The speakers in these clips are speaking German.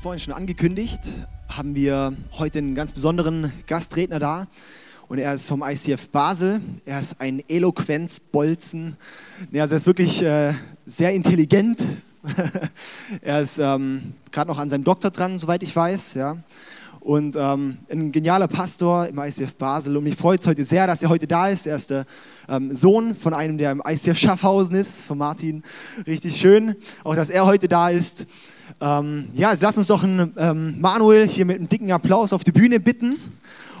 vorhin schon angekündigt, haben wir heute einen ganz besonderen Gastredner da. Und er ist vom ICF Basel. Er ist ein Eloquenzbolzen. Ja, also er ist wirklich äh, sehr intelligent. er ist ähm, gerade noch an seinem Doktor dran, soweit ich weiß. Ja. Und ähm, ein genialer Pastor im ICF Basel. Und mich freut es heute sehr, dass er heute da ist. Er ist der ähm, Sohn von einem, der im ICF Schaffhausen ist, von Martin. Richtig schön, auch dass er heute da ist. Ähm, ja, also lass uns doch einen, ähm, Manuel hier mit einem dicken Applaus auf die Bühne bitten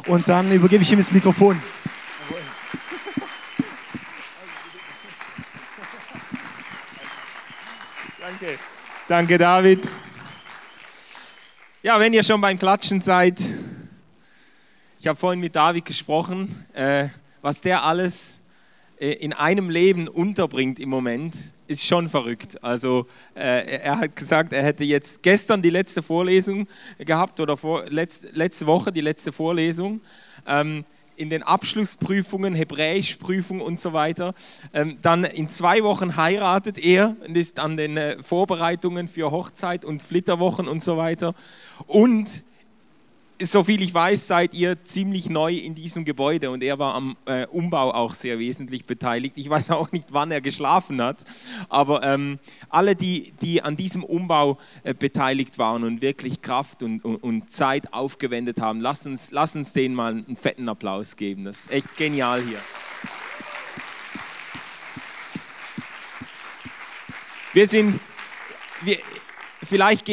und dann übergebe ich ihm das Mikrofon. Danke. Danke, David. Ja, wenn ihr schon beim Klatschen seid, ich habe vorhin mit David gesprochen, äh, was der alles äh, in einem Leben unterbringt im Moment, ist schon verrückt. Also äh, er hat gesagt, er hätte jetzt gestern die letzte Vorlesung gehabt oder vor, letzte, letzte Woche die letzte Vorlesung. Ähm, in den Abschlussprüfungen, Hebräischprüfung und so weiter. Ähm, dann in zwei Wochen heiratet er und ist an den äh, Vorbereitungen für Hochzeit und Flitterwochen und so weiter. Und soviel ich weiß, seid ihr ziemlich neu in diesem Gebäude und er war am äh, Umbau auch sehr wesentlich beteiligt. Ich weiß auch nicht, wann er geschlafen hat, aber ähm, alle, die, die an diesem Umbau äh, beteiligt waren und wirklich Kraft und, und, und, Zeit aufgewendet haben, lasst uns, lasst uns denen mal einen fetten Applaus geben. Das ist echt genial hier. Wir sind, wir, vielleicht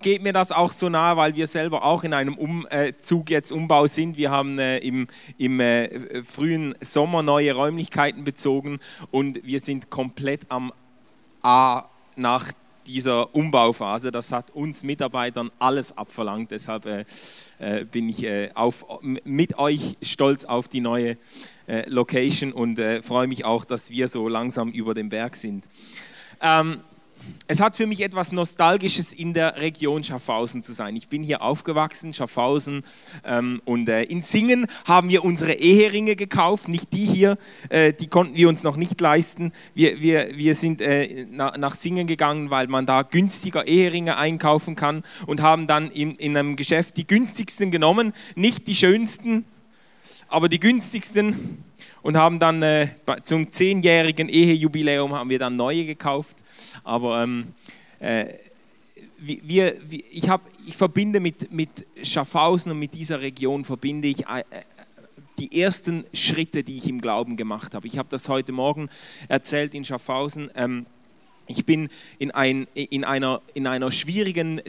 geht mir das auch so nahe, weil wir selber auch in einem Umzug jetzt Umbau sind. Wir haben äh, im, im äh, frühen Sommer neue Räumlichkeiten bezogen und wir sind komplett am A nach dieser Umbauphase. Das hat uns Mitarbeitern alles abverlangt. Deshalb äh, äh bin ich äh, auf, mit euch stolz auf die neue äh, Location und freue mich auch, dass wir so langsam über den Berg sind. Ähm, es hat für mich etwas Nostalgisches in der Region Schaffhausen zu sein. Ich bin hier aufgewachsen, Schaffhausen, ähm, und äh, in Singen haben wir unsere Eheringe gekauft, nicht die hier, äh, die konnten wir uns noch nicht leisten. Wir, wir, wir sind äh, na, nach Singen gegangen, weil man da günstiger Eheringe einkaufen kann und haben dann in, in einem Geschäft die günstigsten genommen, nicht die schönsten, aber die günstigsten und haben dann äh, zum zehnjährigen Ehejubiläum haben wir dann neue gekauft. Aber ähm, äh, wir, wir, ich, hab, ich verbinde mit, mit Schaffhausen und mit dieser Region verbinde ich äh, die ersten Schritte, die ich im Glauben gemacht habe. Ich habe das heute Morgen erzählt in Schaffhausen. Ähm, ich bin in, ein, in, einer, in einer schwierigen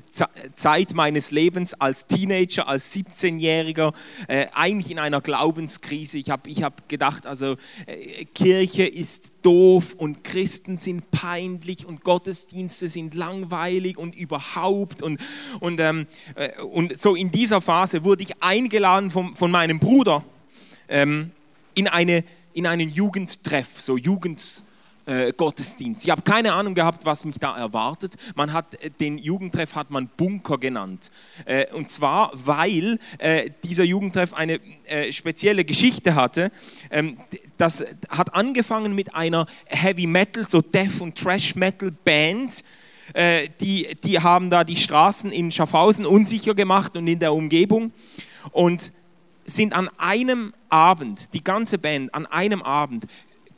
Zeit meines Lebens als Teenager, als 17-Jähriger, äh, eigentlich in einer Glaubenskrise. Ich habe ich hab gedacht, also äh, Kirche ist doof und Christen sind peinlich und Gottesdienste sind langweilig und überhaupt. Und, und, ähm, äh, und so in dieser Phase wurde ich eingeladen vom, von meinem Bruder ähm, in, eine, in einen Jugendtreff, so Jugend äh, Gottesdienst. Ich habe keine Ahnung gehabt, was mich da erwartet. Man hat äh, den Jugendtreff hat man Bunker genannt. Äh, und zwar, weil dieser Jugendtreff eine spezielle Geschichte hatte. Ähm, das hat angefangen mit einer Heavy Metal, so Death und Trash Metal Band. Die, die haben da die Straßen in Schaffhausen unsicher gemacht und in der Umgebung. Und sind an einem Abend, die ganze Band, an einem Abend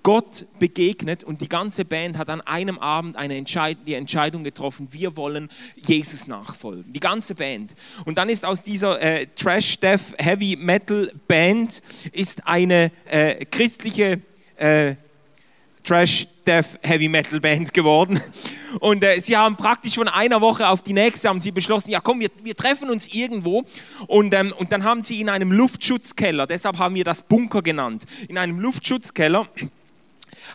Gott begegnet und die ganze Band hat an einem Abend eine Entscheid die Entscheidung getroffen, wir wollen Jesus nachfolgen. Die ganze Band. Und dann ist aus dieser äh, Trash, Death, Heavy Metal Band ist eine äh, christliche äh, Trash, Death, Heavy Metal Band geworden. Und äh, sie haben praktisch von einer Woche auf die nächste haben sie beschlossen, ja komm, wir, wir treffen uns irgendwo. Und, ähm, und dann haben sie in einem Luftschutzkeller, deshalb haben wir das Bunker genannt, in einem Luftschutzkeller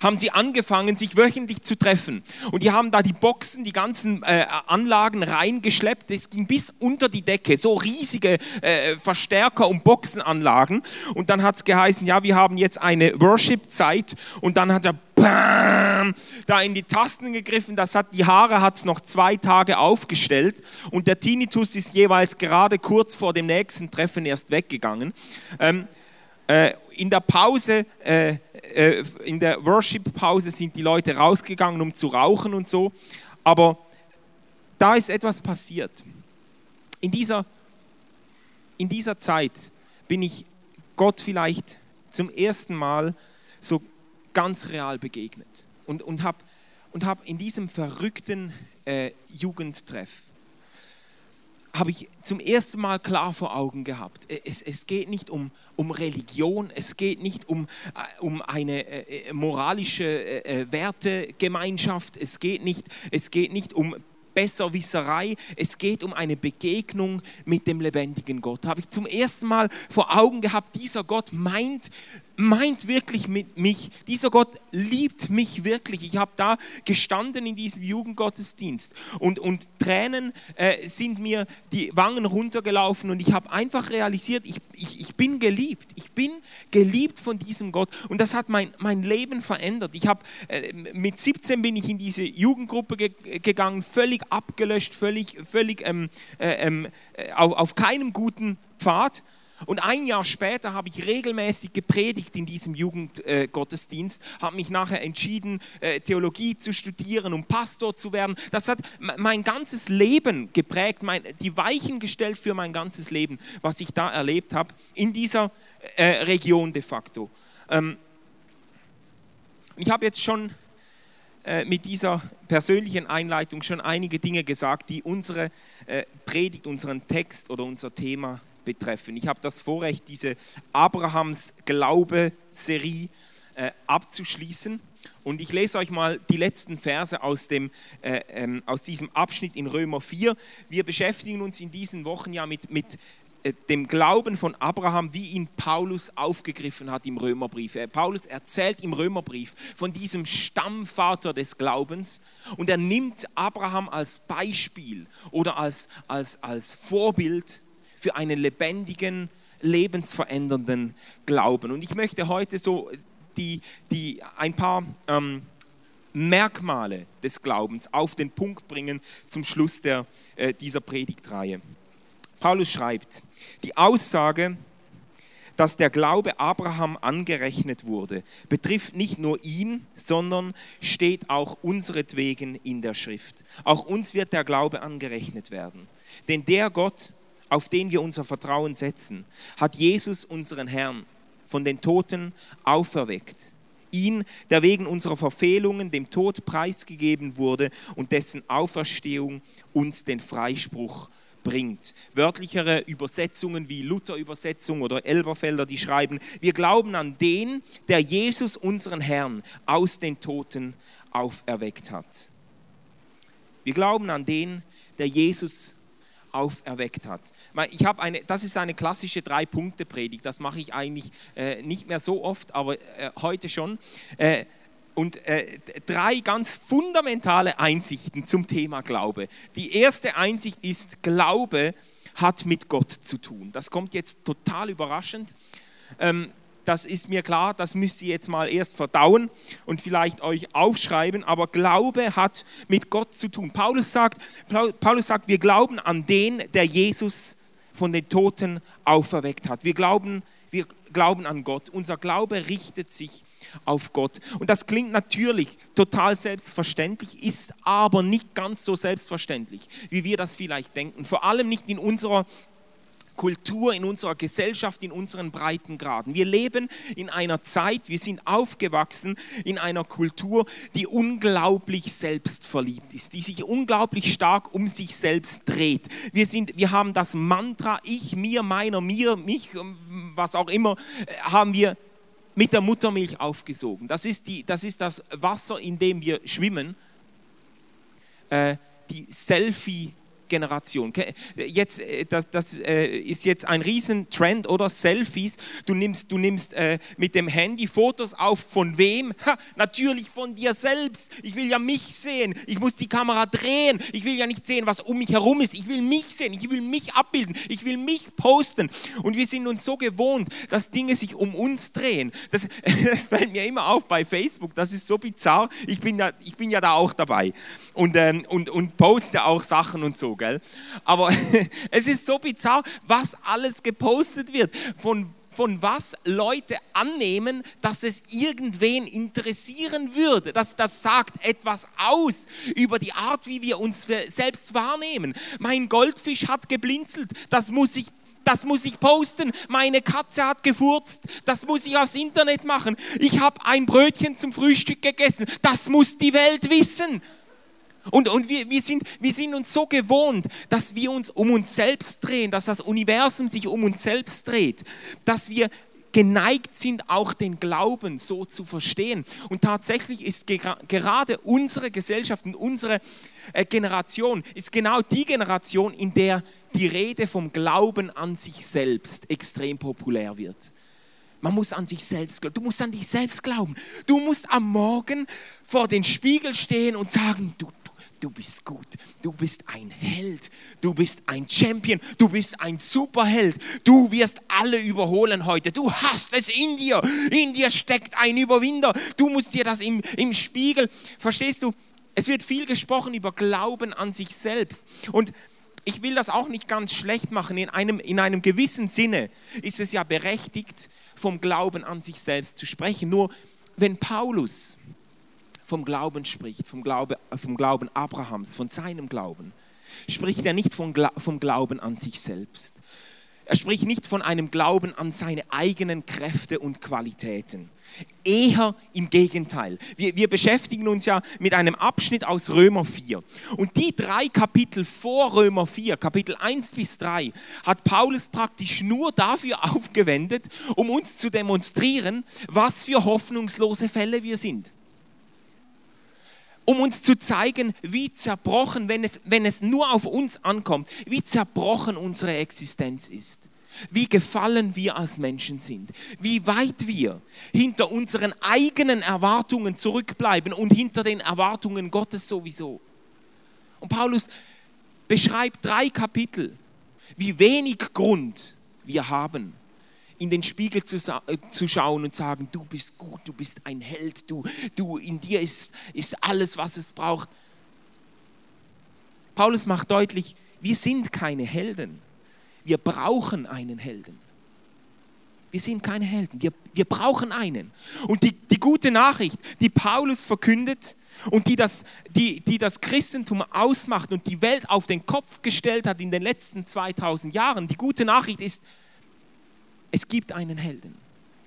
haben sie angefangen, sich wöchentlich zu treffen. Und die haben da die Boxen, die ganzen äh, Anlagen reingeschleppt. Es ging bis unter die Decke, so riesige äh, Verstärker und Boxenanlagen. Und dann hat es geheißen, ja, wir haben jetzt eine Worship-Zeit. Und dann hat er bam, da in die Tasten gegriffen. Das hat, die Haare hat es noch zwei Tage aufgestellt. Und der Tinnitus ist jeweils gerade kurz vor dem nächsten Treffen erst weggegangen. Ähm, äh, in der Pause, äh, äh, in der Worship-Pause sind die Leute rausgegangen, um zu rauchen und so. Aber da ist etwas passiert. in dieser, in dieser Zeit bin ich Gott vielleicht zum ersten Mal so ganz real begegnet und, und habe und hab in diesem verrückten äh, Jugendtreff habe ich zum ersten Mal klar vor Augen gehabt. Es, es geht nicht um, um Religion, es geht nicht um, äh, um eine äh, moralische äh, äh, Wertegemeinschaft, es geht, nicht, es geht nicht um Besserwisserei, es geht um eine Begegnung mit dem lebendigen Gott. Habe ich zum ersten Mal vor Augen gehabt, dieser Gott meint meint wirklich mit mich. Dieser Gott liebt mich wirklich. Ich habe da gestanden in diesem Jugendgottesdienst und, und Tränen äh, sind mir die Wangen runtergelaufen und ich habe einfach realisiert, ich, ich, ich bin geliebt. Ich bin geliebt von diesem Gott und das hat mein, mein Leben verändert. Ich habe äh, mit 17 bin ich in diese Jugendgruppe ge gegangen, völlig abgelöscht, völlig, völlig ähm, äh, ähm, äh, auf, auf keinem guten Pfad und ein Jahr später habe ich regelmäßig gepredigt in diesem Jugendgottesdienst, habe mich nachher entschieden, äh, Theologie zu studieren, um Pastor zu werden. Das hat mein ganzes Leben geprägt, die Weichen gestellt für mein ganzes Leben, was ich da erlebt habe, in dieser äh, Region de facto. Ähm, ich habe jetzt schon äh, mit dieser persönlichen Einleitung schon einige Dinge gesagt, die unsere Predigt, unseren Text oder unser Thema betreffen. Ich habe das Vorrecht, diese Abrahams Glaube-Serie äh, abzuschließen. Und ich lese euch mal die letzten Verse aus, dem, äh, ähm, aus diesem Abschnitt in Römer 4. Wir beschäftigen uns in diesen Wochen ja mit, mit äh, dem Glauben von Abraham, wie ihn Paulus aufgegriffen hat im Römerbrief. Äh, Paulus erzählt im Römerbrief von diesem Stammvater des Glaubens und er nimmt Abraham als Beispiel oder als, als, als Vorbild für einen lebendigen, lebensverändernden Glauben. Und ich möchte heute so die, die ein paar ähm, Merkmale des Glaubens auf den Punkt bringen zum Schluss der, äh, dieser Predigtreihe. Paulus schreibt, die Aussage, dass der Glaube Abraham angerechnet wurde, betrifft nicht nur ihn, sondern steht auch unseretwegen in der Schrift. Auch uns wird der Glaube angerechnet werden. Denn der Gott, auf den wir unser Vertrauen setzen, hat Jesus unseren Herrn von den Toten auferweckt. Ihn, der wegen unserer Verfehlungen dem Tod preisgegeben wurde und dessen Auferstehung uns den Freispruch bringt. Wörtlichere Übersetzungen wie Luther-Übersetzung oder Elberfelder, die schreiben, wir glauben an den, der Jesus unseren Herrn aus den Toten auferweckt hat. Wir glauben an den, der Jesus auferweckt hat. Ich habe eine, das ist eine klassische Drei-Punkte-Predigt. Das mache ich eigentlich äh, nicht mehr so oft, aber äh, heute schon. Äh, und drei ganz fundamentale Einsichten zum Thema Glaube. Die erste Einsicht ist, Glaube hat mit Gott zu tun. Das kommt jetzt total überraschend. Ähm, das ist mir klar, das müsst ihr jetzt mal erst verdauen und vielleicht euch aufschreiben, aber Glaube hat mit Gott zu tun. Paulus sagt, Paulus sagt, wir glauben an den, der Jesus von den Toten auferweckt hat. Wir glauben, wir glauben an Gott. Unser Glaube richtet sich auf Gott. Und das klingt natürlich total selbstverständlich, ist aber nicht ganz so selbstverständlich, wie wir das vielleicht denken. Vor allem nicht in unserer Kultur, in unserer Gesellschaft, in unseren Breitengraden. Wir leben in einer Zeit, wir sind aufgewachsen in einer Kultur, die unglaublich selbstverliebt ist, die sich unglaublich stark um sich selbst dreht. Wir, sind, wir haben das Mantra, ich, mir, meiner, mir, mich, was auch immer, haben wir mit der Muttermilch aufgesogen. Das ist, die, das, ist das Wasser, in dem wir schwimmen. Äh, die Selfie- Generation. Jetzt, äh, das, das äh, ist jetzt ein Riesentrend oder Selfies. Du nimmst, du nimmst äh, mit dem Handy Fotos auf von wem? Ha, natürlich von dir selbst. Ich will ja mich sehen. Ich muss die Kamera drehen. Ich will ja nicht sehen, was um mich herum ist. Ich will mich sehen. Ich will mich abbilden. Ich will mich posten. Und wir sind uns so gewohnt, dass Dinge sich um uns drehen. Das, das fällt mir immer auf bei Facebook. Das ist so bizarr. Ich bin ja, ich bin ja da auch dabei und, ähm, und, und poste auch Sachen und so gell? Aber es ist so bizarr, was alles gepostet wird. Von von was Leute annehmen, dass es irgendwen interessieren würde. Das, das sagt etwas aus über die Art, wie wir uns selbst wahrnehmen. Mein Goldfisch hat geblinzelt, das muss ich das muss ich posten. Meine Katze hat gefurzt, das muss ich aufs Internet machen. Ich habe ein Brötchen zum Frühstück gegessen, das muss die Welt wissen. Und, und wir, wir, sind, wir sind uns so gewohnt, dass wir uns um uns selbst drehen, dass das Universum sich um uns selbst dreht, dass wir geneigt sind, auch den Glauben so zu verstehen. Und tatsächlich ist gerade unsere Gesellschaft und unsere äh, Generation ist genau die Generation, in der die Rede vom Glauben an sich selbst extrem populär wird. Man muss an sich selbst glauben. Du musst an dich selbst glauben. Du musst am Morgen vor den Spiegel stehen und sagen, du du bist gut, du bist ein Held, du bist ein Champion, du bist ein Superheld, du wirst alle überholen heute, du hast es in dir, in dir steckt ein Überwinder, du musst dir das im, im Spiegel, verstehst du, es wird viel gesprochen über Glauben an sich selbst. Und ich will das auch nicht ganz schlecht machen, in einem, in einem gewissen Sinne ist es ja berechtigt, vom Glauben an sich selbst zu sprechen, nur wenn Paulus vom Glauben spricht, vom, Glaube, vom Glauben Abrahams, von seinem Glauben, spricht er nicht vom, vom Glauben an sich selbst. Er spricht nicht von einem Glauben an seine eigenen Kräfte und Qualitäten. Eher im Gegenteil. Wir, wir, beschäftigen uns ja mit einem Abschnitt aus Römer 4. Und die drei Kapitel vor Römer 4, Kapitel 1 bis 3, hat Paulus praktisch nur dafür aufgewendet, um uns zu demonstrieren, was für hoffnungslose Fälle wir sind um uns zu zeigen, wie zerbrochen, wenn es, wenn es nur auf uns ankommt, wie zerbrochen unsere Existenz ist. Wie gefallen wir als Menschen sind, wie weit wir hinter unseren eigenen Erwartungen zurückbleiben und hinter den Erwartungen Gottes sowieso. Und Paulus beschreibt drei Kapitel, wie wenig Grund wir haben, in den Spiegel zu, äh, zu schauen und sagen, du bist gut, du bist ein Held, du, du in dir ist, ist alles, was es braucht. Paulus macht deutlich, wir sind keine Helden. Wir brauchen einen Helden. Wir sind keine Helden. Wir, wir brauchen einen. Und die, die gute Nachricht, die Paulus verkündet und die das, die, die das Christentum ausmacht und die Welt auf den Kopf gestellt hat in den letzten 2000 Jahren, die gute Nachricht ist, es gibt einen Helden.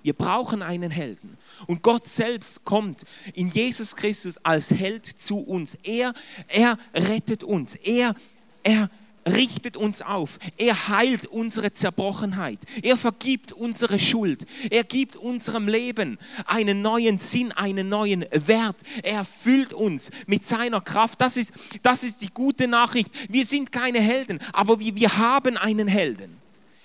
Wir brauchen einen Helden. Und Gott selbst kommt in Jesus Christus als Held zu uns. Er, er rettet uns. Er, er richtet uns auf. Er heilt unsere Zerbrochenheit. Er vergibt unsere Schuld. Er gibt unserem Leben einen neuen Sinn, einen neuen Wert. Er füllt uns mit seiner Kraft. Das ist, das ist die gute Nachricht. Wir sind keine Helden, aber wir, wir haben einen Helden.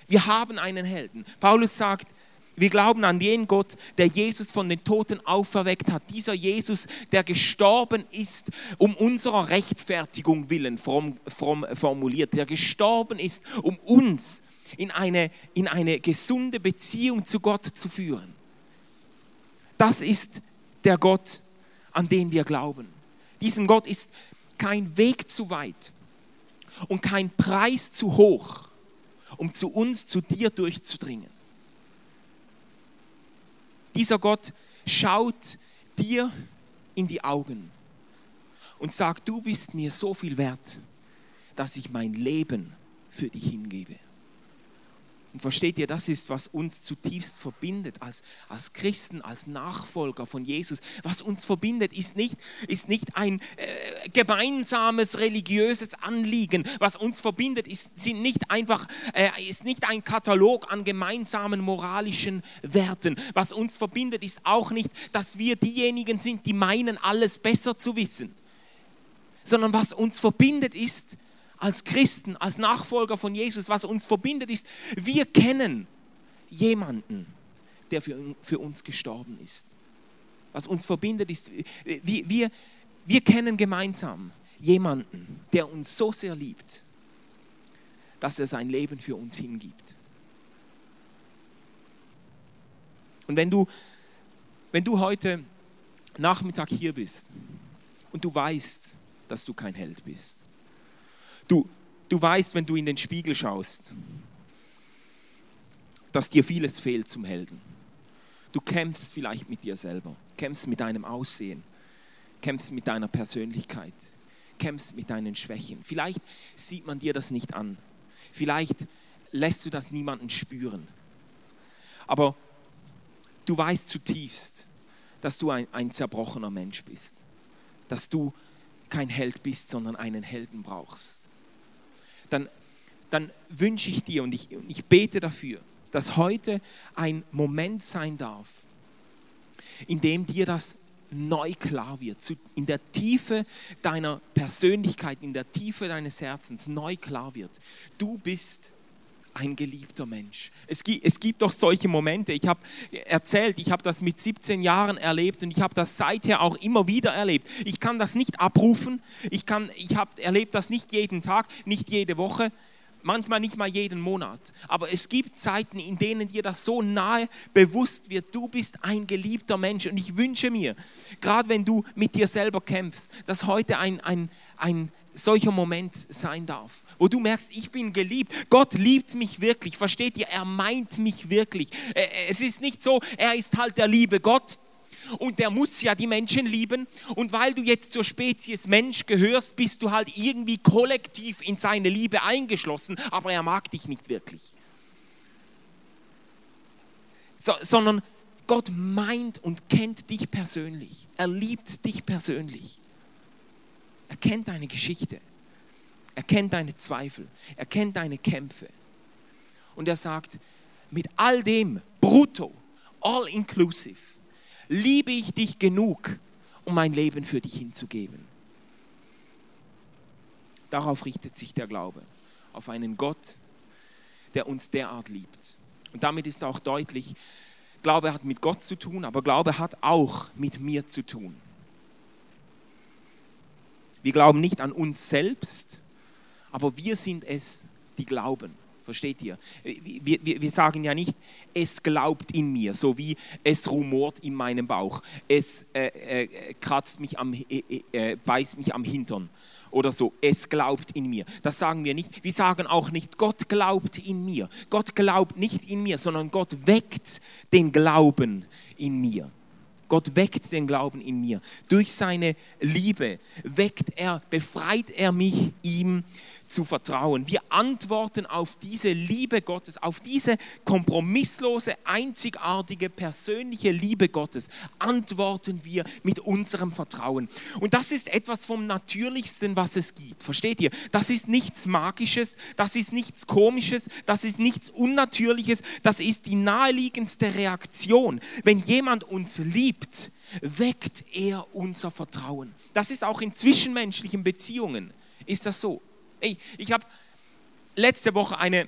Wir haben einen Helden. Paulus sagt, wir glauben an den Gott, der Jesus von den Toten auferweckt hat. Dieser Jesus, der gestorben ist, um unserer Rechtfertigung willen, fromm, fromm formuliert, der gestorben ist, um uns in eine, in eine gesunde Beziehung zu Gott zu führen. Das ist der Gott, an den wir glauben. Diesem Gott ist kein Weg zu weit und kein Preis zu hoch um zu uns, zu dir durchzudringen. Dieser Gott schaut dir in die Augen und sagt, du bist mir so viel wert, dass ich mein Leben für dich hingebe. Und versteht ihr, das ist, was uns zutiefst verbindet als, als Christen, als Nachfolger von Jesus. Was uns verbindet, ist nicht, ist nicht ein äh, gemeinsames religiöses Anliegen. Was uns verbindet, ist, sind nicht einfach, äh, ist nicht ein Katalog an gemeinsamen moralischen Werten. Was uns verbindet, ist auch nicht, dass wir diejenigen sind, die meinen, alles besser zu wissen. Sondern was uns verbindet, ist, als Christen, als Nachfolger von Jesus, was uns verbindet, ist, wir kennen jemanden, der für, für uns gestorben ist. Was uns verbindet, ist, wir, wir, wir kennen gemeinsam jemanden, der uns so sehr liebt, dass er sein Leben für uns hingibt. Und wenn du, wenn du heute Nachmittag hier bist und du weißt, dass du kein Held bist, Du, du weißt, wenn du in den Spiegel schaust, dass dir vieles fehlt zum Helden. Du kämpfst vielleicht mit dir selber, kämpfst mit deinem Aussehen, kämpfst mit deiner Persönlichkeit, kämpfst mit deinen Schwächen. Vielleicht sieht man dir das nicht an. Vielleicht lässt du das niemanden spüren. Aber du weißt zutiefst, dass du ein, ein zerbrochener Mensch bist. Dass du kein Held bist, sondern einen Helden brauchst. Dann, dann wünsche ich dir und ich, ich bete dafür, dass heute ein Moment sein darf, in dem dir das neu klar wird, in der Tiefe deiner Persönlichkeit, in der Tiefe deines Herzens neu klar wird. Du bist ein geliebter Mensch. Es gibt, es gibt doch solche Momente. Ich habe erzählt, ich habe das mit 17 Jahren erlebt und ich habe das seither auch immer wieder erlebt. Ich kann das nicht abrufen. Ich, kann, ich habe erlebt das nicht jeden Tag, nicht jede Woche manchmal nicht mal jeden Monat. Aber es gibt Zeiten, in denen dir das so nahe bewusst wird, du bist ein geliebter Mensch. Und ich wünsche mir, gerade wenn du mit dir selber kämpfst, dass heute ein, ein, ein solcher Moment sein darf, wo du merkst, ich bin geliebt. Gott liebt mich wirklich. Versteht ihr? Er meint mich wirklich. Es ist nicht so, er ist halt der liebe Gott und der muss ja die Menschen lieben. Und weil du jetzt zur Spezies Mensch gehörst, bist du halt irgendwie kollektiv in seine Liebe eingeschlossen, aber er mag dich nicht wirklich. So, sondern Gott meint und kennt dich persönlich. Er liebt dich persönlich. Er kennt deine Geschichte. Er kennt deine Zweifel. Er kennt deine Kämpfe. Und er sagt, mit all dem, brutto, all inclusive, liebe ich dich genug, um mein Leben für dich hinzugeben. Darauf richtet sich der Glaube, auf einen Gott, der uns derart liebt. Und damit ist auch deutlich, Glaube hat mit Gott zu tun, aber Glaube hat auch mit mir zu tun. Wir glauben nicht an uns selbst, aber wir sind es, die glauben. Versteht ihr? Wir, wir, wir, sagen ja nicht, es glaubt in mir, so wie es rumort in meinem Bauch, es äh, äh, kratzt mich am, äh, äh, beißt mich am Hintern oder so, es glaubt in mir. Das sagen wir nicht. Wir sagen auch nicht, Gott glaubt in mir. Gott glaubt nicht in mir, sondern Gott weckt den Glauben in mir. Gott weckt den Glauben in mir. Durch seine Liebe weckt er, befreit er mich, ihm zu vertrauen. Wir antworten auf diese Liebe Gottes, auf diese kompromisslose, einzigartige, persönliche Liebe Gottes, antworten wir mit unserem Vertrauen. Und das ist etwas vom Natürlichsten, was es gibt. Versteht ihr? Das ist nichts Magisches, das ist nichts Komisches, das ist nichts Unnatürliches, das ist die naheliegendste Reaktion. Wenn jemand uns liebt, weckt er unser Vertrauen. Das ist auch in zwischenmenschlichen Beziehungen. Ist das so? Ich, ich habe letzte Woche eine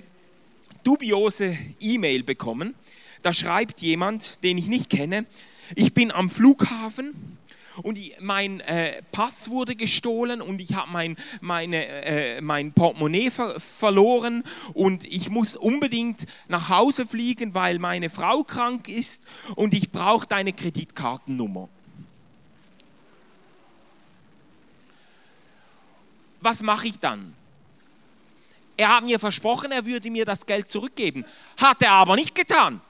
dubiose E-Mail bekommen. Da schreibt jemand, den ich nicht kenne, ich bin am Flughafen und mein äh, Pass wurde gestohlen und ich habe mein, äh, mein Portemonnaie ver verloren und ich muss unbedingt nach Hause fliegen, weil meine Frau krank ist und ich brauche deine Kreditkartennummer. Was mache ich dann? Er hat mir versprochen, er würde mir das Geld zurückgeben. Hat er aber nicht getan.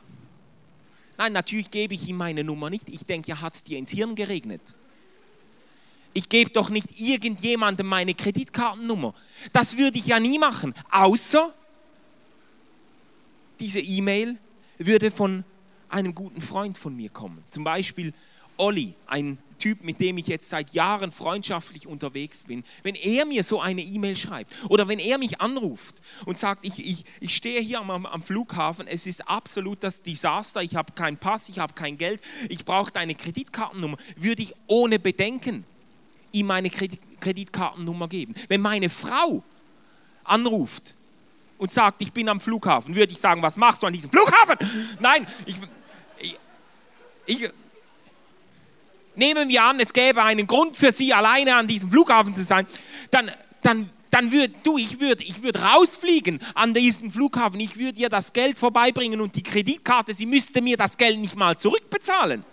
Nein, natürlich gebe ich ihm meine Nummer nicht. Ich denke, ja, hat es dir ins Hirn geregnet. Ich gebe doch nicht irgendjemandem meine Kreditkartennummer. Das würde ich ja nie machen, außer diese E-Mail würde von einem guten Freund von mir kommen. Zum Beispiel Olli, ein Typ, mit dem ich jetzt seit Jahren freundschaftlich unterwegs bin, wenn er mir so eine E-Mail schreibt oder wenn er mich anruft und sagt, ich, ich, ich stehe hier am, am Flughafen, es ist absolut das Desaster, ich habe keinen Pass, ich habe kein Geld, ich brauche deine Kreditkartennummer, würde ich ohne Bedenken ihm meine Kreditkartennummer geben. Wenn meine Frau anruft und sagt, ich bin am Flughafen, würde ich sagen, was machst du an diesem Flughafen? Nein, ich, ich, ich nehmen wir an, es gäbe einen Grund für sie alleine an diesem Flughafen zu sein, dann, dann, dann würde du, ich würde ich würd rausfliegen an diesen Flughafen, ich würde ihr das Geld vorbeibringen und die Kreditkarte, sie müsste mir das Geld nicht mal zurückbezahlen.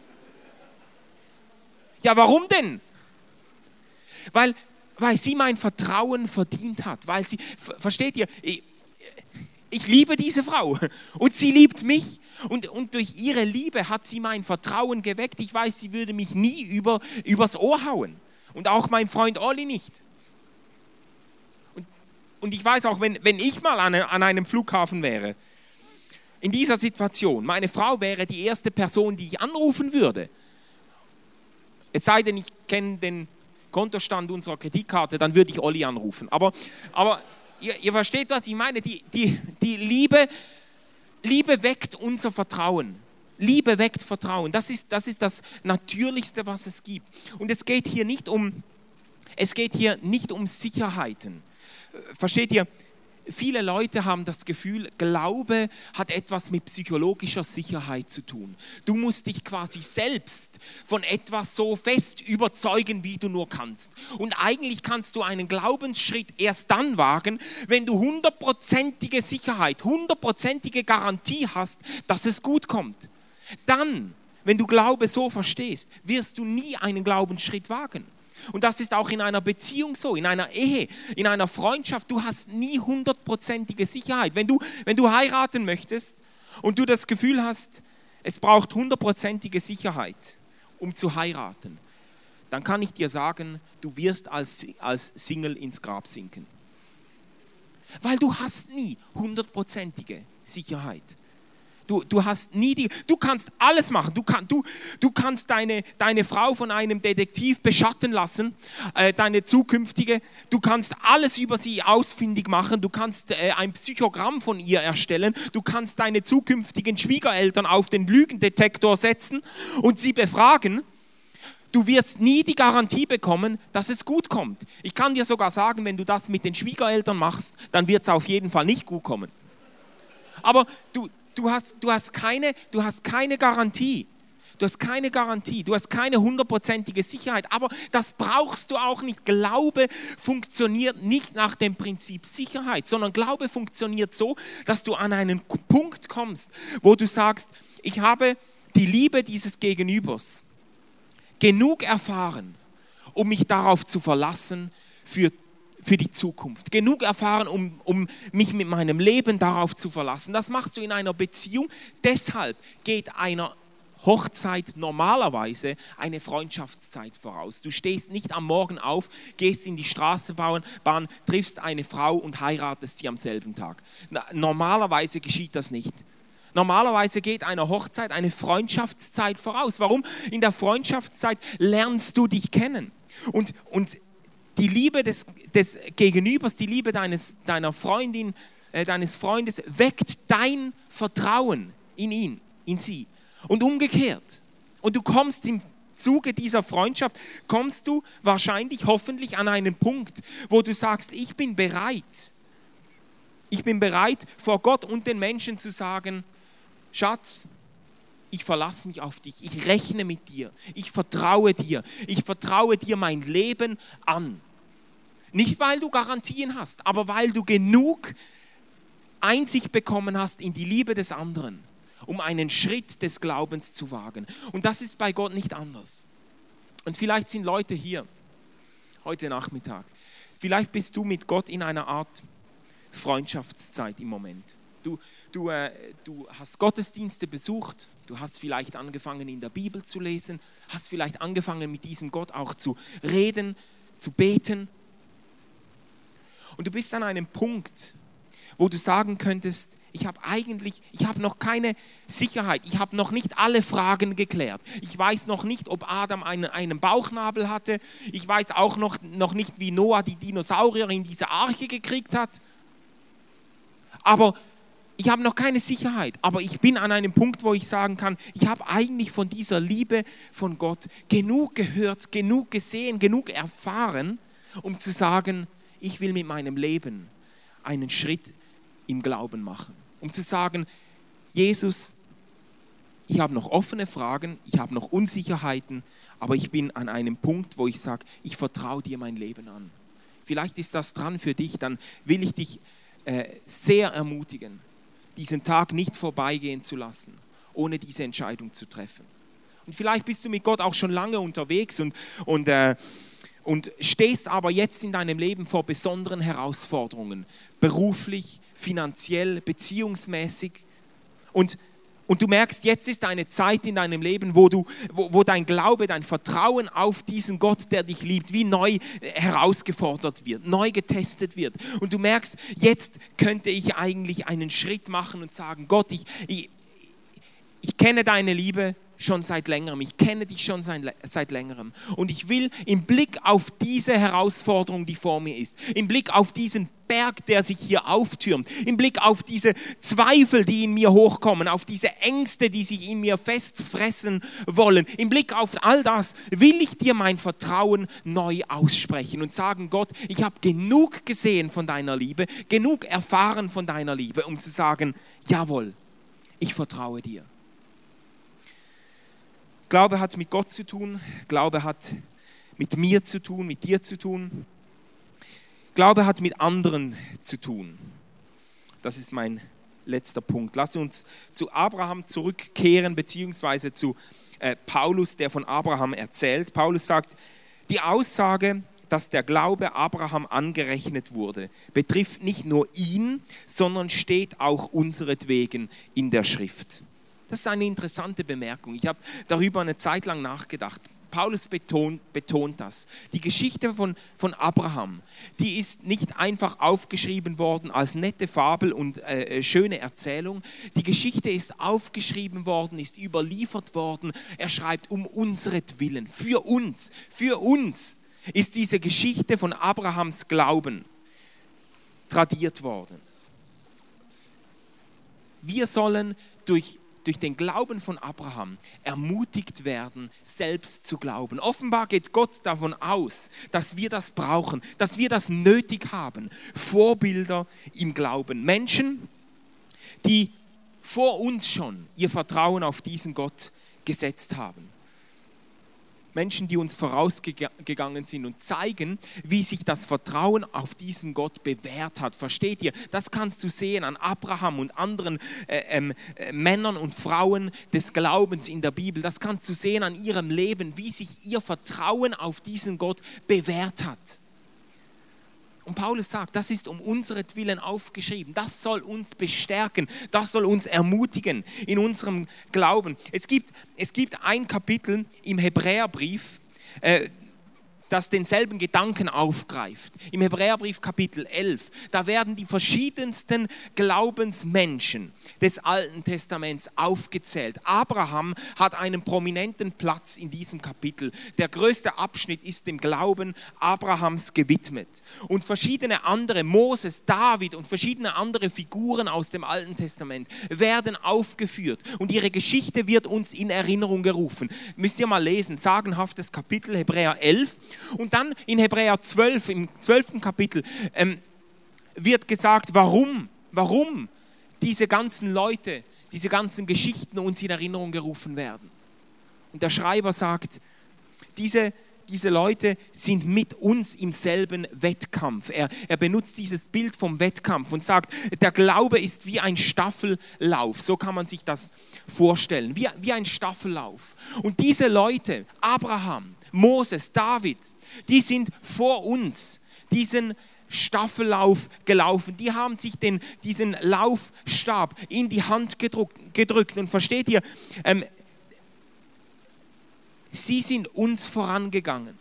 Ja, warum denn? Weil, weil sie mein Vertrauen verdient hat, weil sie, versteht ihr, ich, ich liebe diese Frau und sie liebt mich. Und, und durch ihre Liebe hat sie mein Vertrauen geweckt. Ich weiß, sie würde mich nie über, übers Ohr hauen. Und auch mein Freund Olli nicht. Und, und ich weiß auch, wenn, wenn ich mal an, an einem Flughafen wäre, in dieser Situation, meine Frau wäre die erste Person, die ich anrufen würde. Es sei denn, ich kenne den Kontostand unserer Kreditkarte, dann würde ich Olli anrufen. Aber, aber ihr, ihr versteht, was ich meine. Die, die, die Liebe, Liebe weckt unser Vertrauen. Liebe weckt Vertrauen. Das ist, das ist das Natürlichste, was es gibt. Und es geht hier nicht um, es geht hier nicht um Sicherheiten. Versteht ihr? Viele Leute haben das Gefühl, Glaube hat etwas mit psychologischer Sicherheit zu tun. Du musst dich quasi selbst von etwas so fest überzeugen, wie du nur kannst. Und eigentlich kannst du einen Glaubensschritt erst dann wagen, wenn du hundertprozentige Sicherheit, hundertprozentige Garantie hast, dass es gut kommt. Dann, wenn du Glaube so verstehst, wirst du nie einen Glaubensschritt wagen. Und das ist auch in einer Beziehung so, in einer Ehe, in einer Freundschaft. Du hast nie hundertprozentige Sicherheit. Wenn du, wenn du heiraten möchtest und du das Gefühl hast, es braucht hundertprozentige Sicherheit, um zu heiraten, dann kann ich dir sagen, du wirst als, als Single ins Grab sinken. Weil du hast nie hundertprozentige Sicherheit. Du, du hast nie die, du kannst alles machen. Du, kann, du, du kannst deine, deine Frau von einem Detektiv beschatten lassen, äh, deine zukünftige. Du kannst alles über sie ausfindig machen. Du kannst äh, ein Psychogramm von ihr erstellen. Du kannst deine zukünftigen Schwiegereltern auf den Lügendetektor setzen und sie befragen. Du wirst nie die Garantie bekommen, dass es gut kommt. Ich kann dir sogar sagen, wenn du das mit den Schwiegereltern machst, dann wird es auf jeden Fall nicht gut kommen. Aber du, du hast, du hast, keine, du hast keine Garantie. Du hast keine Garantie, du hast keine hundertprozentige Sicherheit, aber das brauchst du auch nicht. Glaube funktioniert nicht nach dem Prinzip Sicherheit, sondern Glaube funktioniert so, dass du an einen Punkt kommst, wo du sagst, ich habe die Liebe dieses Gegenübers genug erfahren, um mich darauf zu verlassen, für für die Zukunft. Genug erfahren, um, um mich mit meinem Leben darauf zu verlassen. Das machst du in einer Beziehung. Deshalb geht einer Hochzeit normalerweise eine Freundschaftszeit voraus. Du stehst nicht am Morgen auf, gehst in die Straßenbahn, Bahn, triffst eine Frau und heiratest sie am selben Tag. Normalerweise geschieht das nicht. Normalerweise geht einer Hochzeit eine Freundschaftszeit voraus. Warum? In der Freundschaftszeit lernst du dich kennen. Und, und die Liebe des, des Gegenübers, die Liebe deines, deiner Freundin, äh, deines Freundes weckt dein Vertrauen in ihn, in sie. Und umgekehrt. Und du kommst im Zuge dieser Freundschaft, kommst du wahrscheinlich, hoffentlich an einen Punkt, wo du sagst, ich bin bereit. Ich bin bereit, vor Gott und den Menschen zu sagen, Schatz, ich verlasse mich auf dich, ich rechne mit dir, ich vertraue dir, ich vertraue dir mein Leben an. Nicht, weil du Garantien hast, aber weil du genug Einsicht bekommen hast in die Liebe des anderen, um einen Schritt des Glaubens zu wagen. Und das ist bei Gott nicht anders. Und vielleicht sind Leute hier, heute Nachmittag, vielleicht bist du mit Gott in einer Art Freundschaftszeit im Moment. Du, du, äh, du hast Gottesdienste besucht, du hast vielleicht angefangen in der Bibel zu lesen, hast vielleicht angefangen mit diesem Gott auch zu reden, zu beten und du bist an einem Punkt, wo du sagen könntest, ich habe eigentlich, ich habe noch keine Sicherheit, ich habe noch nicht alle Fragen geklärt. Ich weiß noch nicht, ob Adam einen, einen Bauchnabel hatte. Ich weiß auch noch, noch nicht, wie Noah die Dinosaurier in diese Arche gekriegt hat. Aber ich habe noch keine Sicherheit. Aber ich bin an einem Punkt, wo ich sagen kann, ich habe eigentlich von dieser Liebe von Gott genug gehört, genug gesehen, genug erfahren, um zu sagen, ich will mit meinem Leben einen Schritt im Glauben machen, um zu sagen, Jesus, ich habe noch offene Fragen, ich habe noch Unsicherheiten, aber ich bin an einem Punkt, wo ich sage, ich vertraue dir mein Leben an. Vielleicht ist das dran für dich, dann will ich dich äh, sehr ermutigen, diesen Tag nicht vorbeigehen zu lassen, ohne diese Entscheidung zu treffen. Und vielleicht bist du mit Gott auch schon lange unterwegs und, und äh, und stehst aber jetzt in deinem Leben vor besonderen Herausforderungen, beruflich, finanziell, beziehungsmäßig. Und, und du merkst, jetzt ist eine Zeit in deinem Leben, wo, du, wo, wo dein Glaube, dein Vertrauen auf diesen Gott, der dich liebt, wie neu herausgefordert wird, neu getestet wird. Und du merkst, jetzt könnte ich eigentlich einen Schritt machen und sagen, Gott, ich, ich, ich kenne deine Liebe, schon seit längerem. Ich kenne dich schon seit längerem. Und ich will im Blick auf diese Herausforderung, die vor mir ist, im Blick auf diesen Berg, der sich hier auftürmt, im Blick auf diese Zweifel, die in mir hochkommen, auf diese Ängste, die sich in mir festfressen wollen, im Blick auf all das will ich dir mein Vertrauen neu aussprechen und sagen, Gott, ich habe genug gesehen von deiner Liebe, genug erfahren von deiner Liebe, um zu sagen, jawohl, ich vertraue dir. Glaube hat mit Gott zu tun, Glaube hat mit mir zu tun, mit dir zu tun. Glaube hat mit anderen zu tun. Das ist mein letzter Punkt. Lass uns zu Abraham zurückkehren, beziehungsweise zu äh, Paulus, der von Abraham erzählt. Paulus sagt, die Aussage, dass der Glaube Abraham angerechnet wurde, betrifft nicht nur ihn, sondern steht auch unseretwegen in der Schrift. Das ist eine interessante Bemerkung. Ich habe darüber eine Zeit lang nachgedacht. Paulus betont, betont das. Die Geschichte von, von Abraham, die ist nicht einfach aufgeschrieben worden als nette Fabel und äh, äh schöne Erzählung. Die Geschichte ist aufgeschrieben worden, ist überliefert worden. Er schreibt um unseretwillen, für uns, für uns ist diese Geschichte von Abrahams Glauben tradiert worden. Wir sollen durch durch den Glauben von Abraham ermutigt werden, selbst zu glauben. Offenbar geht Gott davon aus, dass wir das brauchen, dass wir das nötig haben. Vorbilder im Glauben. Menschen, die vor uns schon ihr Vertrauen auf diesen Gott gesetzt haben. Menschen, die uns vorausgegangen sind und zeigen, wie sich das Vertrauen auf diesen Gott bewährt hat. Versteht ihr? Das kannst du sehen an Abraham und anderen äh, ähm, äh, Männern und Frauen des Glaubens in der Bibel. Das kannst du sehen an ihrem Leben, wie sich ihr Vertrauen auf diesen Gott bewährt hat. Und Paulus sagt, das ist um unseretwillen aufgeschrieben. Das soll uns bestärken. Das soll uns ermutigen in unserem Glauben. Es gibt, es gibt ein Kapitel im Hebräerbrief, äh, das denselben Gedanken aufgreift. Im Hebräerbrief Kapitel 11, da werden die verschiedensten Glaubensmenschen des Alten Testaments aufgezählt. Abraham hat einen prominenten Platz in diesem Kapitel. Der größte Abschnitt ist dem Glauben Abrahams gewidmet. Und verschiedene andere, Moses, David und verschiedene andere Figuren aus dem Alten Testament werden aufgeführt und ihre Geschichte wird uns in Erinnerung gerufen. Müsst ihr mal lesen, sagenhaftes Kapitel Hebräer 11 und dann in Hebräer 12, im 12. Kapitel, ähm, wird gesagt, warum, warum diese ganzen Leute, diese ganzen Geschichten uns in Erinnerung gerufen werden. Und der Schreiber sagt, diese, diese Leute sind mit uns im selben Wettkampf. Er, er benutzt dieses Bild vom Wettkampf und sagt, der Glaube ist wie ein Staffellauf. So kann man sich das vorstellen, wie, wie ein Staffellauf. Und diese Leute, Abraham, Moses, David, die sind vor uns diesen Staffellauf gelaufen. Die haben sich den, diesen Laufstab in die Hand gedruckt, gedrückt. Und versteht ihr, ähm, sie sind uns vorangegangen.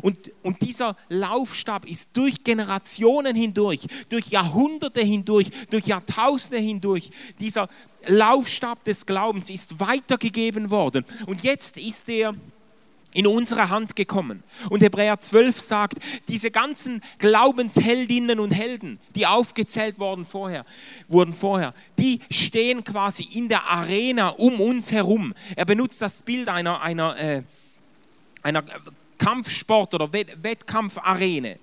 Und, und dieser Laufstab ist durch Generationen hindurch, durch Jahrhunderte hindurch, durch Jahrtausende hindurch, dieser Laufstab des Glaubens ist weitergegeben worden. Und jetzt ist er in unsere Hand gekommen. Und Hebräer 12 sagt, diese ganzen Glaubensheldinnen und Helden, die aufgezählt worden vorher, wurden vorher, die stehen quasi in der Arena um uns herum. Er benutzt das Bild einer, einer, äh, einer Kampfsport- oder Wettkampfarena.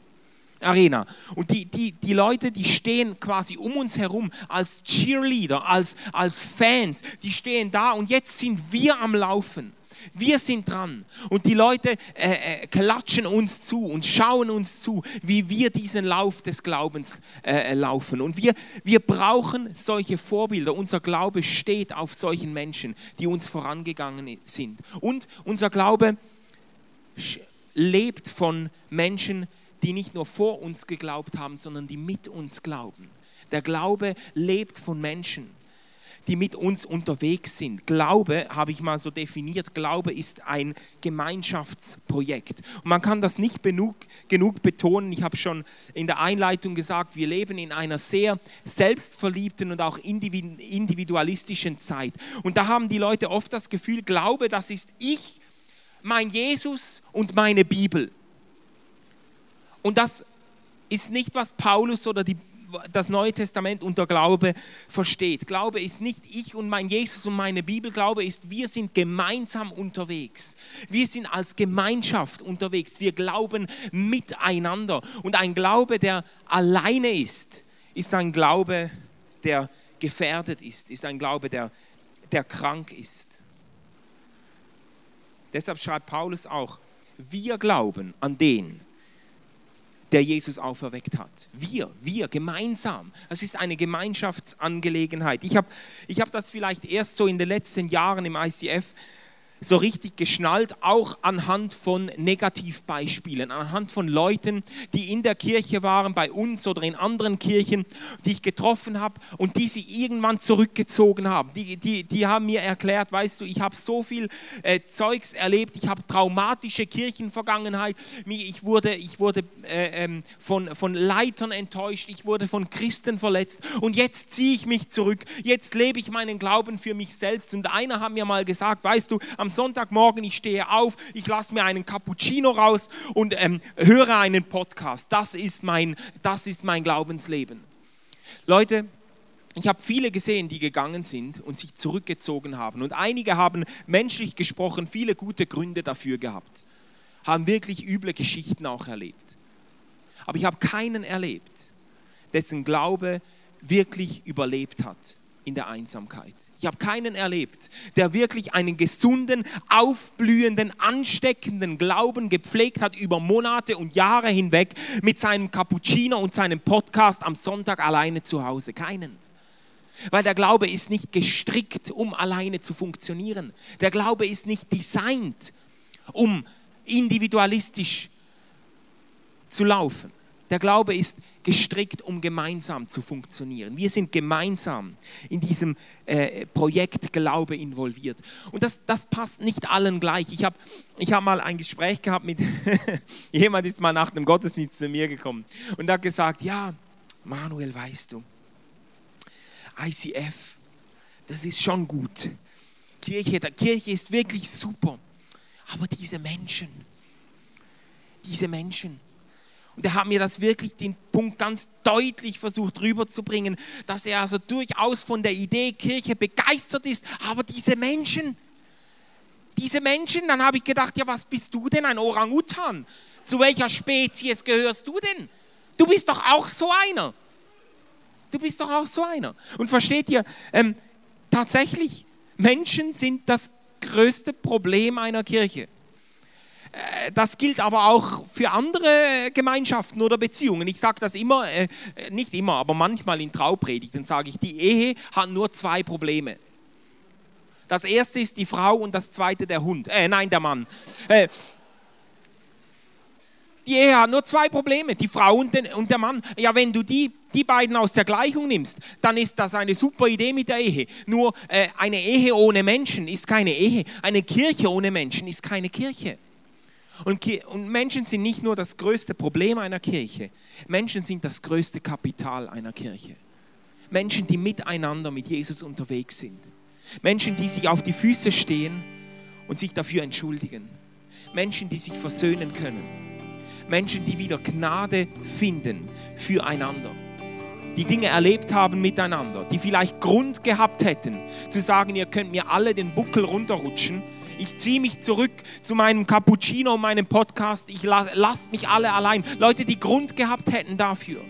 Arena. Und die, die, die Leute, die stehen quasi um uns herum als Cheerleader, als, als Fans, die stehen da und jetzt sind wir am Laufen. Wir sind dran. Und die Leute äh, äh, klatschen uns zu und schauen uns zu, wie wir diesen Lauf des Glaubens äh, äh, laufen. Und wir, wir brauchen solche Vorbilder. Unser Glaube steht auf solchen Menschen, die uns vorangegangen sind. Und unser Glaube lebt von Menschen, die nicht nur vor uns geglaubt haben, sondern die mit uns glauben. Der Glaube lebt von Menschen die mit uns unterwegs sind. Glaube, habe ich mal so definiert, Glaube ist ein Gemeinschaftsprojekt. Und man kann das nicht genug, genug betonen. Ich habe schon in der Einleitung gesagt, wir leben in einer sehr selbstverliebten und auch individualistischen Zeit. Und da haben die Leute oft das Gefühl, Glaube, das ist ich, mein Jesus und meine Bibel. Und das ist nicht, was Paulus oder die das Neue Testament unter Glaube versteht. Glaube ist nicht ich und mein Jesus und meine Bibel. Glaube ist, wir sind gemeinsam unterwegs. Wir sind als Gemeinschaft unterwegs. Wir glauben miteinander. Und ein Glaube, der alleine ist, ist ein Glaube, der gefährdet ist, ist ein Glaube, der, der krank ist. Deshalb schreibt Paulus auch, wir glauben an den, der Jesus auferweckt hat. Wir, wir gemeinsam. Es ist eine Gemeinschaftsangelegenheit. Ich habe ich hab das vielleicht erst so in den letzten Jahren im ICF so richtig geschnallt, auch anhand von Negativbeispielen, anhand von Leuten, die in der Kirche waren, bei uns oder in anderen Kirchen, die ich getroffen habe und die sich irgendwann zurückgezogen haben. Die, die, die haben mir erklärt, weißt du, ich habe so viel äh, Zeugs erlebt, ich habe traumatische Kirchenvergangenheit, ich wurde, ich wurde äh, ähm, von, von Leitern enttäuscht, ich wurde von Christen verletzt und jetzt ziehe ich mich zurück, jetzt lebe ich meinen Glauben für mich selbst. Und einer hat mir mal gesagt, weißt du, am Sonntagmorgen, ich stehe auf, ich lasse mir einen Cappuccino raus und ähm, höre einen Podcast. Das ist, mein, das ist mein Glaubensleben. Leute, ich habe viele gesehen, die gegangen sind und sich zurückgezogen haben. Und einige haben menschlich gesprochen viele gute Gründe dafür gehabt. Haben wirklich üble Geschichten auch erlebt. Aber ich habe keinen erlebt, dessen Glaube wirklich überlebt hat in der Einsamkeit. Ich habe keinen erlebt, der wirklich einen gesunden, aufblühenden, ansteckenden Glauben gepflegt hat über Monate und Jahre hinweg mit seinem Cappuccino und seinem Podcast am Sonntag alleine zu Hause. Keinen. Weil der Glaube ist nicht gestrickt, um alleine zu funktionieren. Der Glaube ist nicht designt, um individualistisch zu laufen. Der Glaube ist gestrickt, um gemeinsam zu funktionieren. Wir sind gemeinsam in diesem äh, Projekt Glaube involviert. Und das, das passt nicht allen gleich. Ich habe ich hab mal ein Gespräch gehabt mit, jemand ist mal nach dem Gottesdienst zu mir gekommen und hat gesagt, ja, Manuel, weißt du, ICF, das ist schon gut. Kirche, der Kirche ist wirklich super. Aber diese Menschen, diese Menschen, und er hat mir das wirklich den Punkt ganz deutlich versucht rüberzubringen, dass er also durchaus von der Idee Kirche begeistert ist. Aber diese Menschen, diese Menschen, dann habe ich gedacht, ja, was bist du denn, ein Orang-Utan? Zu welcher Spezies gehörst du denn? Du bist doch auch so einer. Du bist doch auch so einer. Und versteht ihr, ähm, tatsächlich, Menschen sind das größte Problem einer Kirche. Äh, das gilt aber auch für andere Gemeinschaften oder Beziehungen. Ich sage das immer, äh, nicht immer, aber manchmal in Traupredigten sage ich, die Ehe hat nur zwei Probleme. Das erste ist die Frau und das zweite der Hund. Äh, nein, der Mann. Äh, die Ehe hat nur zwei Probleme, die Frau und, den, und der Mann. Ja, wenn du die, die beiden aus der Gleichung nimmst, dann ist das eine super Idee mit der Ehe. Nur äh, eine Ehe ohne Menschen ist keine Ehe. Eine Kirche ohne Menschen ist keine Kirche. Und, und Menschen sind nicht nur das größte Problem einer Kirche, Menschen sind das größte Kapital einer Kirche. Menschen, die miteinander mit Jesus unterwegs sind. Menschen, die sich auf die Füße stehen und sich dafür entschuldigen. Menschen, die sich versöhnen können. Menschen, die wieder Gnade finden füreinander. Die Dinge erlebt haben miteinander. Die vielleicht Grund gehabt hätten zu sagen, ihr könnt mir alle den Buckel runterrutschen ich ziehe mich zurück zu meinem Cappuccino und meinem Podcast. Ich lasse lasst mich alle allein. Leute, die Grund gehabt hätten dafür.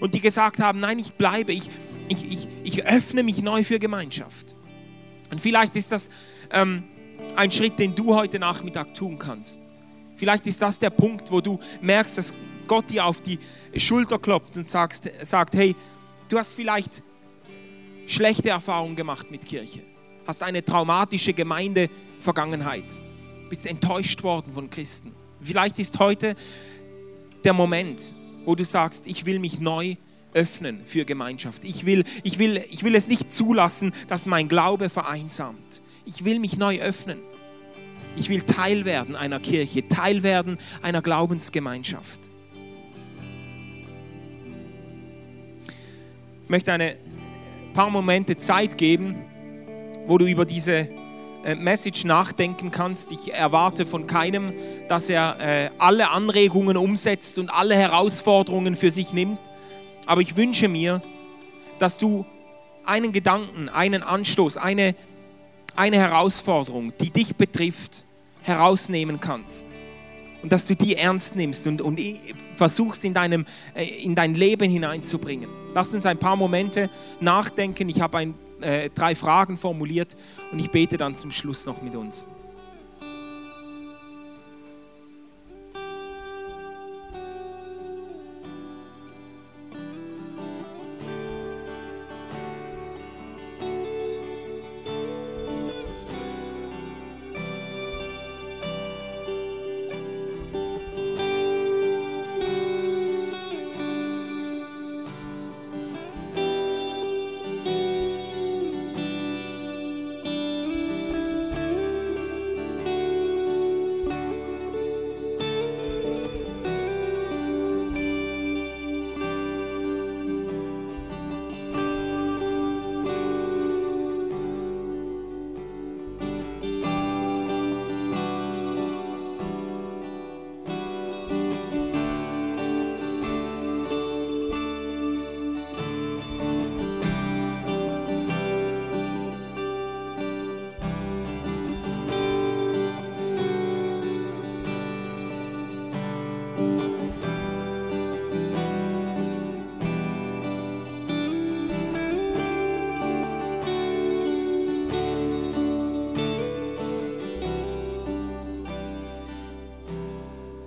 Und die gesagt haben, nein, ich bleibe, ich, ich, ich, ich öffne mich neu für Gemeinschaft. Und vielleicht ist das ähm, ein Schritt, den du heute Nachmittag tun kannst. Vielleicht ist das der Punkt, wo du merkst, dass Gott dir auf die Schulter klopft und sagst, sagt, hey, du hast vielleicht schlechte Erfahrungen gemacht mit Kirche, hast eine traumatische Gemeinde Vergangenheit. Bist enttäuscht worden von Christen. Vielleicht ist heute der Moment, wo du sagst, ich will mich neu öffnen für Gemeinschaft. Ich will, ich, will, ich will es nicht zulassen, dass mein Glaube vereinsamt. Ich will mich neu öffnen. Ich will Teil werden einer Kirche, Teil werden einer Glaubensgemeinschaft. Ich möchte eine paar Momente Zeit geben, wo du über diese Message nachdenken kannst. Ich erwarte von keinem, dass er äh, alle Anregungen umsetzt und alle Herausforderungen für sich nimmt. Aber ich wünsche mir, dass du einen Gedanken, einen Anstoß, eine, eine Herausforderung, die dich betrifft, herausnehmen kannst. Und dass du die ernst nimmst und, und versuchst, in, deinem, äh, in dein Leben hineinzubringen. Lass uns ein paar Momente nachdenken. Ich habe ein, äh, drei Fragen formuliert und ich bete dann zum Schluss noch mit uns.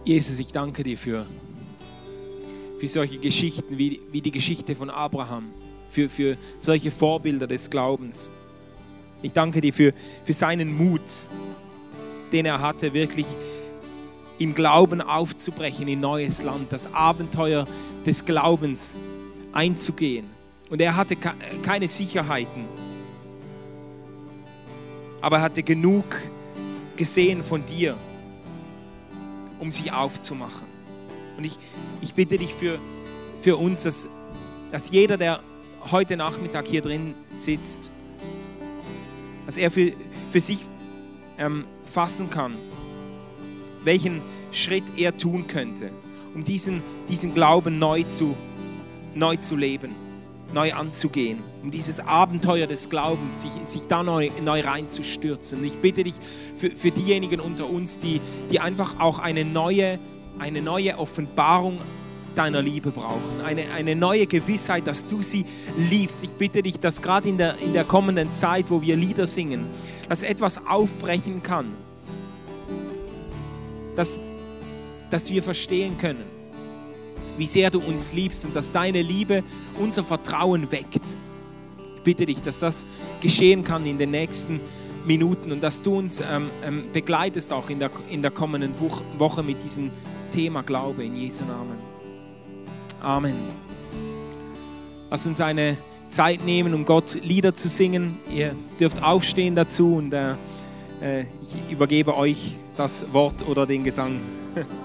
Jesus, ich danke dir für, für solche Geschichten wie, wie die Geschichte von Abraham, für, für solche Vorbilder des Glaubens. Ich danke dir für, für seinen Mut, den er hatte, wirklich im Glauben aufzubrechen in neues Land, das Abenteuer des Glaubens einzugehen. Und er hatte keine Sicherheiten, aber er hatte genug gesehen von dir um sie aufzumachen. Und ich, ich bitte dich für, für uns, dass, dass jeder, der heute Nachmittag hier drin sitzt, dass er für, für sich ähm, fassen kann, welchen Schritt er tun könnte, um diesen, diesen Glauben neu zu, neu zu leben, neu anzugehen, um dieses Abenteuer des Glaubens, sich, sich da neu, neu reinzustürzen. Ich bitte dich für, für diejenigen unter uns, die, die einfach auch eine neue, eine neue Offenbarung deiner Liebe brauchen, eine, eine neue Gewissheit, dass du sie liebst. Ich bitte dich, dass gerade in der, in der kommenden Zeit, wo wir Lieder singen, dass etwas aufbrechen kann, dass, dass wir verstehen können, wie sehr du uns liebst und dass deine Liebe unser Vertrauen weckt. Ich bitte dich, dass das geschehen kann in den nächsten Minuten und dass du uns ähm, ähm, begleitest auch in der, in der kommenden Woche mit diesem Thema Glaube in Jesu Namen. Amen. Lass uns eine Zeit nehmen, um Gott Lieder zu singen. Ihr dürft aufstehen dazu und äh, äh ich übergebe euch das Wort oder den Gesang.